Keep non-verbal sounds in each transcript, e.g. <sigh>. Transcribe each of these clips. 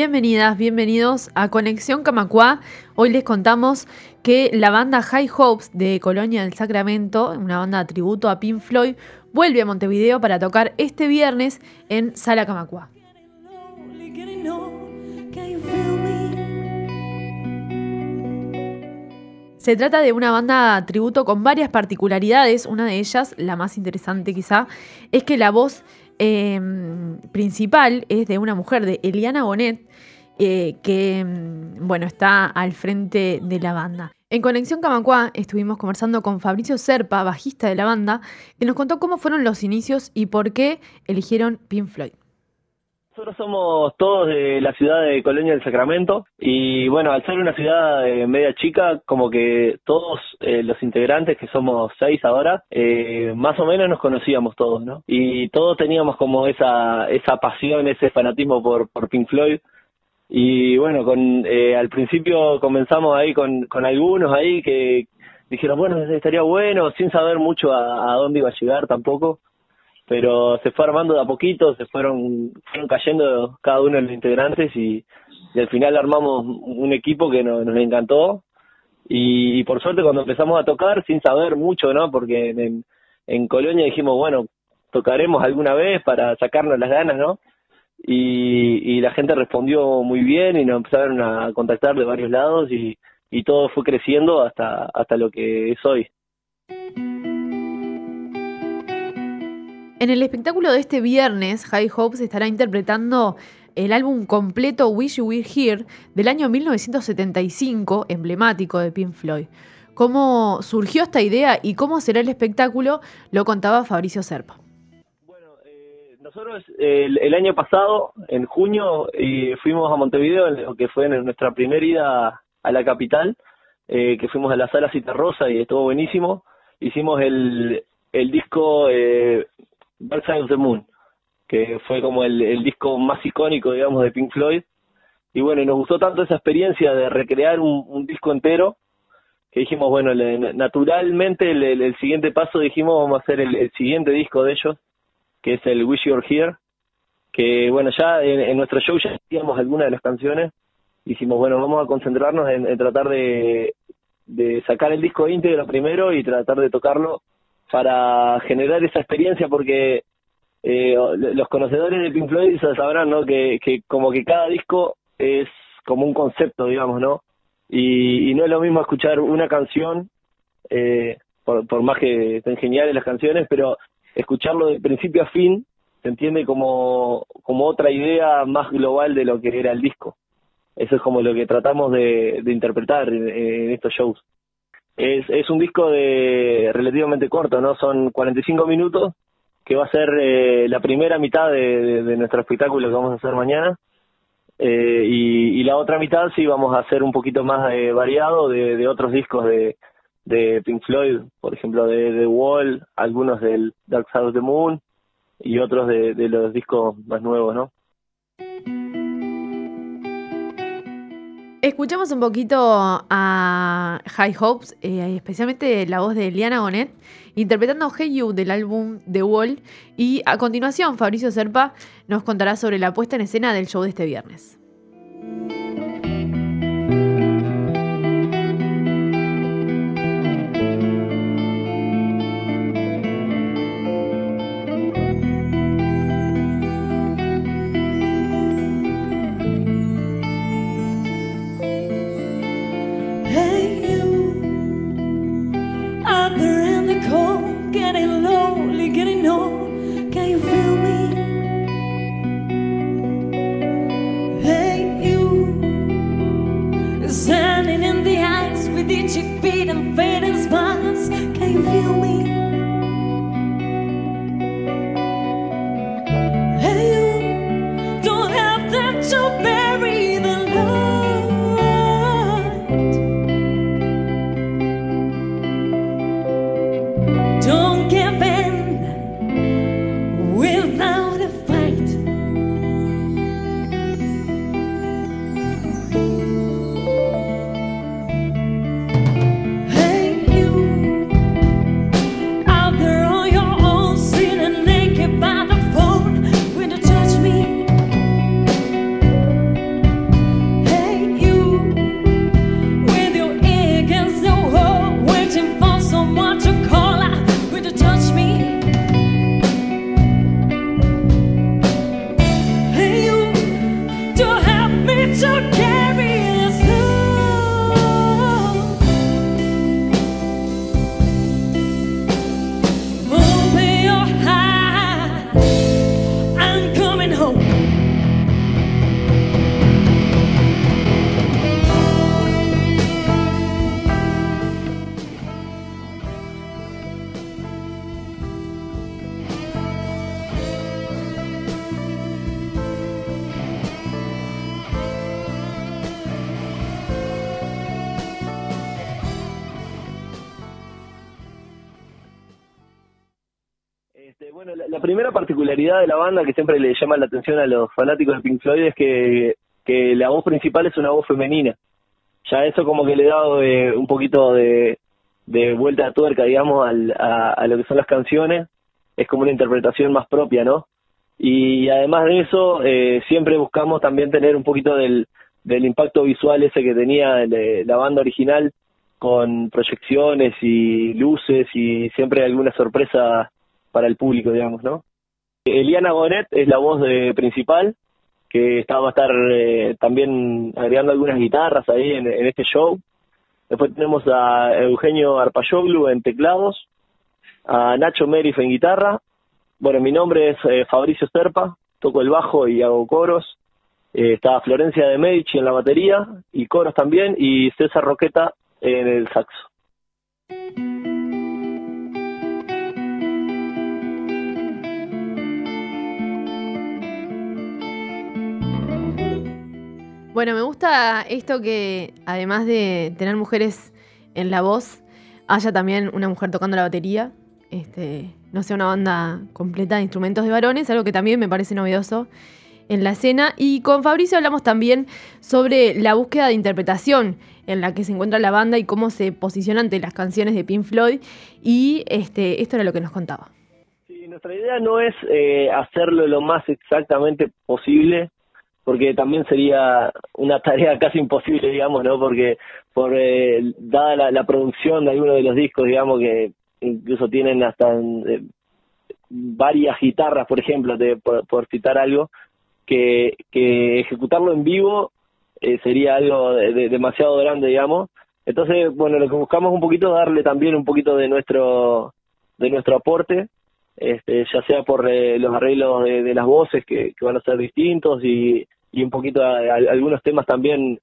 Bienvenidas, bienvenidos a Conexión Camacua. Hoy les contamos que la banda High Hopes de Colonia del Sacramento, una banda tributo a Pink Floyd, vuelve a Montevideo para tocar este viernes en Sala Camacua. Se trata de una banda tributo con varias particularidades. Una de ellas, la más interesante quizá, es que la voz Em, principal es de una mujer, de Eliana Bonet, eh, que em, bueno, está al frente de la banda. En Conexión Camacua estuvimos conversando con Fabricio Serpa, bajista de la banda, que nos contó cómo fueron los inicios y por qué eligieron Pink Floyd. Nosotros somos todos de la ciudad de Colonia del Sacramento y bueno, al ser una ciudad eh, media chica, como que todos eh, los integrantes, que somos seis ahora, eh, más o menos nos conocíamos todos, ¿no? Y todos teníamos como esa, esa pasión, ese fanatismo por, por Pink Floyd. Y bueno, con, al principio comenzamos ahí con, con algunos ahí que dijeron, bueno, estaría bueno, sin saber mucho a dónde iba a llegar tampoco pero se fue armando de a poquito, se fueron, fueron cayendo cada uno de los integrantes y, al final armamos un equipo que nos, encantó y, por suerte cuando empezamos a tocar sin saber mucho, ¿no? Porque en, en Colonia dijimos, bueno, tocaremos alguna vez para sacarnos las ganas, ¿no? Y, y la gente respondió muy bien y nos empezaron a contactar de varios lados y, y todo fue creciendo hasta, hasta lo que es hoy. En el espectáculo de este viernes, High Hopes estará interpretando el álbum completo Wish You Were Here del año 1975, emblemático de Pink Floyd. ¿Cómo surgió esta idea y cómo será el espectáculo? Lo contaba Fabricio Serpa. Bueno, eh, nosotros el, año pasado, en junio, fuimos a Montevideo, que fue nuestra primera ida a la capital, eh, que fuimos a la sala Rosa y estuvo buenísimo. Hicimos el, el disco eh, Dark Side of the Moon, que fue como el, disco más icónico, digamos, de Pink Floyd. Y bueno, y nos gustó tanto esa experiencia de recrear un, disco entero, que dijimos, bueno, naturalmente el, siguiente paso dijimos, vamos a hacer el, siguiente disco de ellos, que es el Wish You're Here, que bueno, ya en, nuestro show ya hacíamos algunas de las canciones, dijimos, bueno, vamos a concentrarnos en, tratar de, de sacar el disco íntegro primero y tratar de tocarlo para generar esa experiencia porque eh, los conocedores de Pink Floyd sabrán ¿no? que, como que cada disco es como un concepto, digamos, ¿no? Y, no es lo mismo escuchar una canción, eh, por, por más que estén geniales las canciones, pero escucharlo de principio a fin se entiende como, como otra idea más global de lo que era el disco. Eso es como lo que tratamos de, interpretar en estos shows. Es, es un disco de relativamente corto, ¿no? Son 45 minutos, que va a ser eh, la primera mitad de, nuestro espectáculo que vamos a hacer mañana. Eh, y, la otra mitad sí vamos a hacer un poquito más eh, variado de, otros discos de, de Pink Floyd, por ejemplo de The Wall, algunos del Dark Side of the Moon y otros de, de los discos más nuevos, ¿no? Escuchamos un poquito a High Hopes, eh, especialmente la voz de Liana Bonet, interpretando Hey You del álbum The Wall. Y a continuación, Fabricio Serpa nos contará sobre la puesta en escena del show de este viernes. La, primera particularidad de la banda que siempre le llama la atención a los fanáticos de Pink Floyd es que, la voz principal es una voz femenina. Ya eso como que le da eh, un poquito de, vuelta a tuerca, digamos, al, a, a, lo que son las canciones. Es como una interpretación más propia, ¿no? Y además de eso, eh, siempre buscamos también tener un poquito del, del impacto visual ese que tenía la banda original con proyecciones y luces y siempre alguna sorpresa para el público, digamos, ¿no? Eliana Bonet es la voz de, principal, que está, va a estar eh, también agregando algunas guitarras ahí en, este show. Después tenemos a Eugenio Arpayoglu en teclados, a Nacho Merif en guitarra. Bueno, mi nombre es eh, Fabricio Serpa, toco el bajo y hago coros. Eh, está Florencia de Medici en la batería y coros también, y César Roqueta en el saxo. Bueno, me gusta esto que además de tener mujeres en la voz, haya también una mujer tocando la batería. Este, no sea una banda completa de instrumentos de varones, algo que también me parece novedoso en la escena. Y con Fabricio hablamos también sobre la búsqueda de interpretación en la que se encuentra la banda y cómo se posiciona ante las canciones de Pink Floyd. Y este, esto era lo que nos contaba. Sí, nuestra idea no es eh, hacerlo lo más exactamente posible, porque también sería una tarea casi imposible, digamos, ¿no? Porque por eh, dada la, producción de algunos de los discos, digamos, que incluso tienen hasta eh, varias guitarras, por ejemplo, de, por, citar algo, que, que ejecutarlo en vivo eh, sería algo de, demasiado grande, digamos. Entonces, bueno, lo que buscamos un poquito darle también un poquito de nuestro de nuestro aporte, este, ya sea por los arreglos de, las voces que, van a ser distintos y un poquito algunos temas también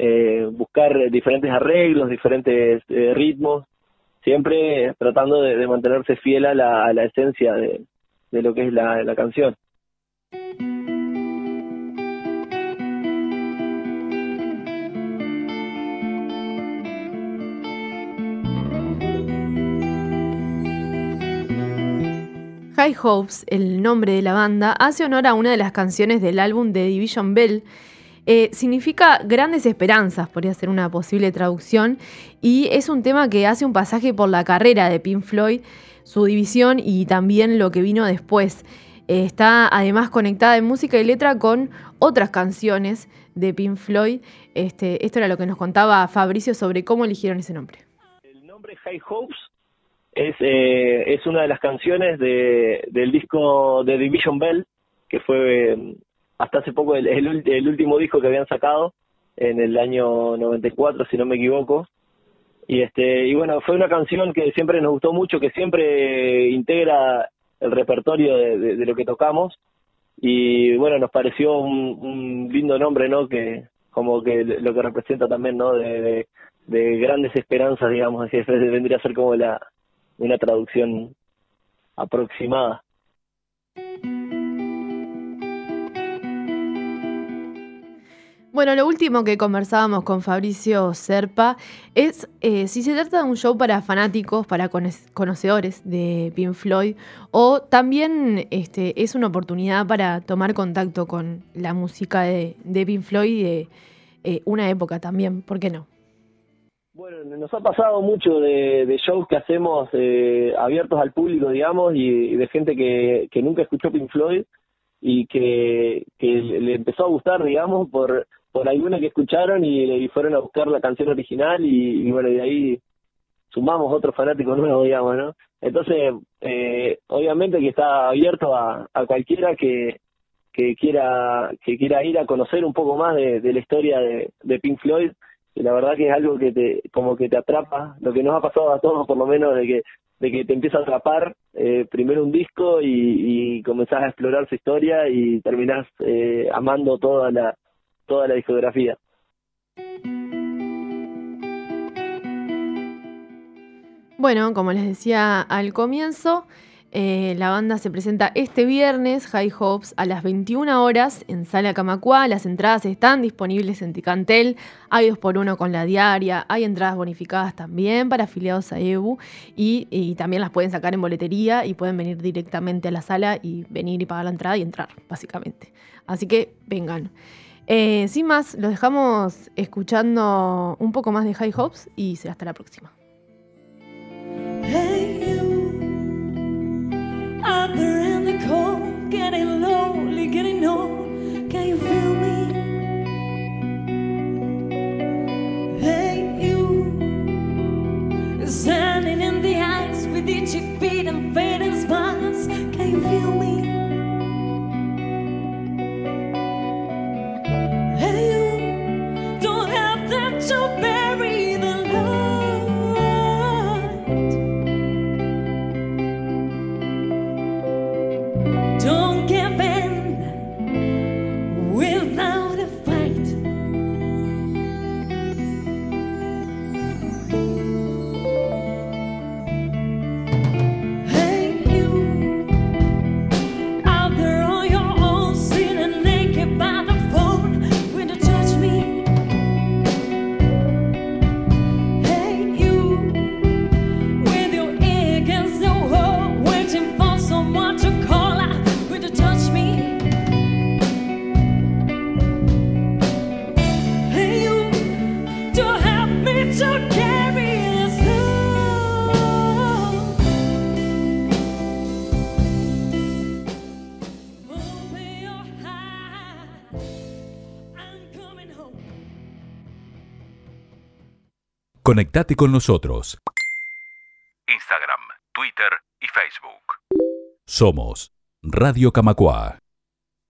eh, buscar diferentes arreglos, diferentes eh, ritmos, siempre tratando de, mantenerse fiel a la, a la esencia de, lo que es la canción. High Hopes, el nombre de la banda, hace honor a una de las canciones del álbum de Division Bell. Eh, significa grandes esperanzas, podría ser una posible traducción, y es un tema que hace un pasaje por la carrera de Pink Floyd, su división y también lo que vino después. Eh, está además conectada en música y letra con otras canciones de Pink Floyd. Este, esto era lo que nos contaba Fabricio sobre cómo eligieron ese nombre. El nombre High Hopes es, eh, es una de las canciones de, del disco de Division Bell, que fue eh, hasta hace poco el, el, último disco que habían sacado en el año 94, si no me equivoco. Y este y bueno, fue una canción que siempre nos gustó mucho, que siempre integra el repertorio de, lo que tocamos. Y bueno, nos pareció un, lindo nombre, ¿no? Que como que lo que representa también, ¿no? De, de, grandes esperanzas, digamos, así <laughs> vendría a ser como la, una traducción aproximada. Bueno, lo último que conversábamos con Fabricio Serpa es eh, si se trata de un show para fanáticos, para conocedores de Pink Floyd, o también este, es una oportunidad para tomar contacto con la música de, de Pink Floyd de eh, una época también, ¿por qué no? Bueno, nos ha pasado mucho de, shows que hacemos eh, abiertos al público, digamos, y, de gente que, que, nunca escuchó Pink Floyd y que, que le empezó a gustar, digamos, por, por alguna que escucharon y, fueron a buscar la canción original y, bueno, de ahí sumamos otro fanático nuevo, digamos, ¿no? Entonces, eh, obviamente que está abierto a, cualquiera que, que quiera que quiera ir a conocer un poco más de, de la historia de, de Pink Floyd y la verdad que es algo que te como que te atrapa lo que nos ha pasado a todos por lo menos de que de que te empieza a atrapar eh, primero un disco y, y comenzás a explorar su historia y terminás eh, amando toda la toda la discografía. Bueno como les decía al comienzo Eh, la banda se presenta este viernes, High Hopes, a las 21 horas en Sala Camacua. Las entradas están disponibles en Ticantel. Hay dos por uno con la diaria. Hay entradas bonificadas también para afiliados a EBU. Y, también las pueden sacar en boletería y pueden venir directamente a la sala y venir y pagar la entrada y entrar, básicamente. Así que vengan. Eh, sin más, los dejamos escuchando un poco más de High Hopes y será hasta la próxima. Conectate con nosotros. Instagram, Twitter y Facebook. Somos Radio Camacua.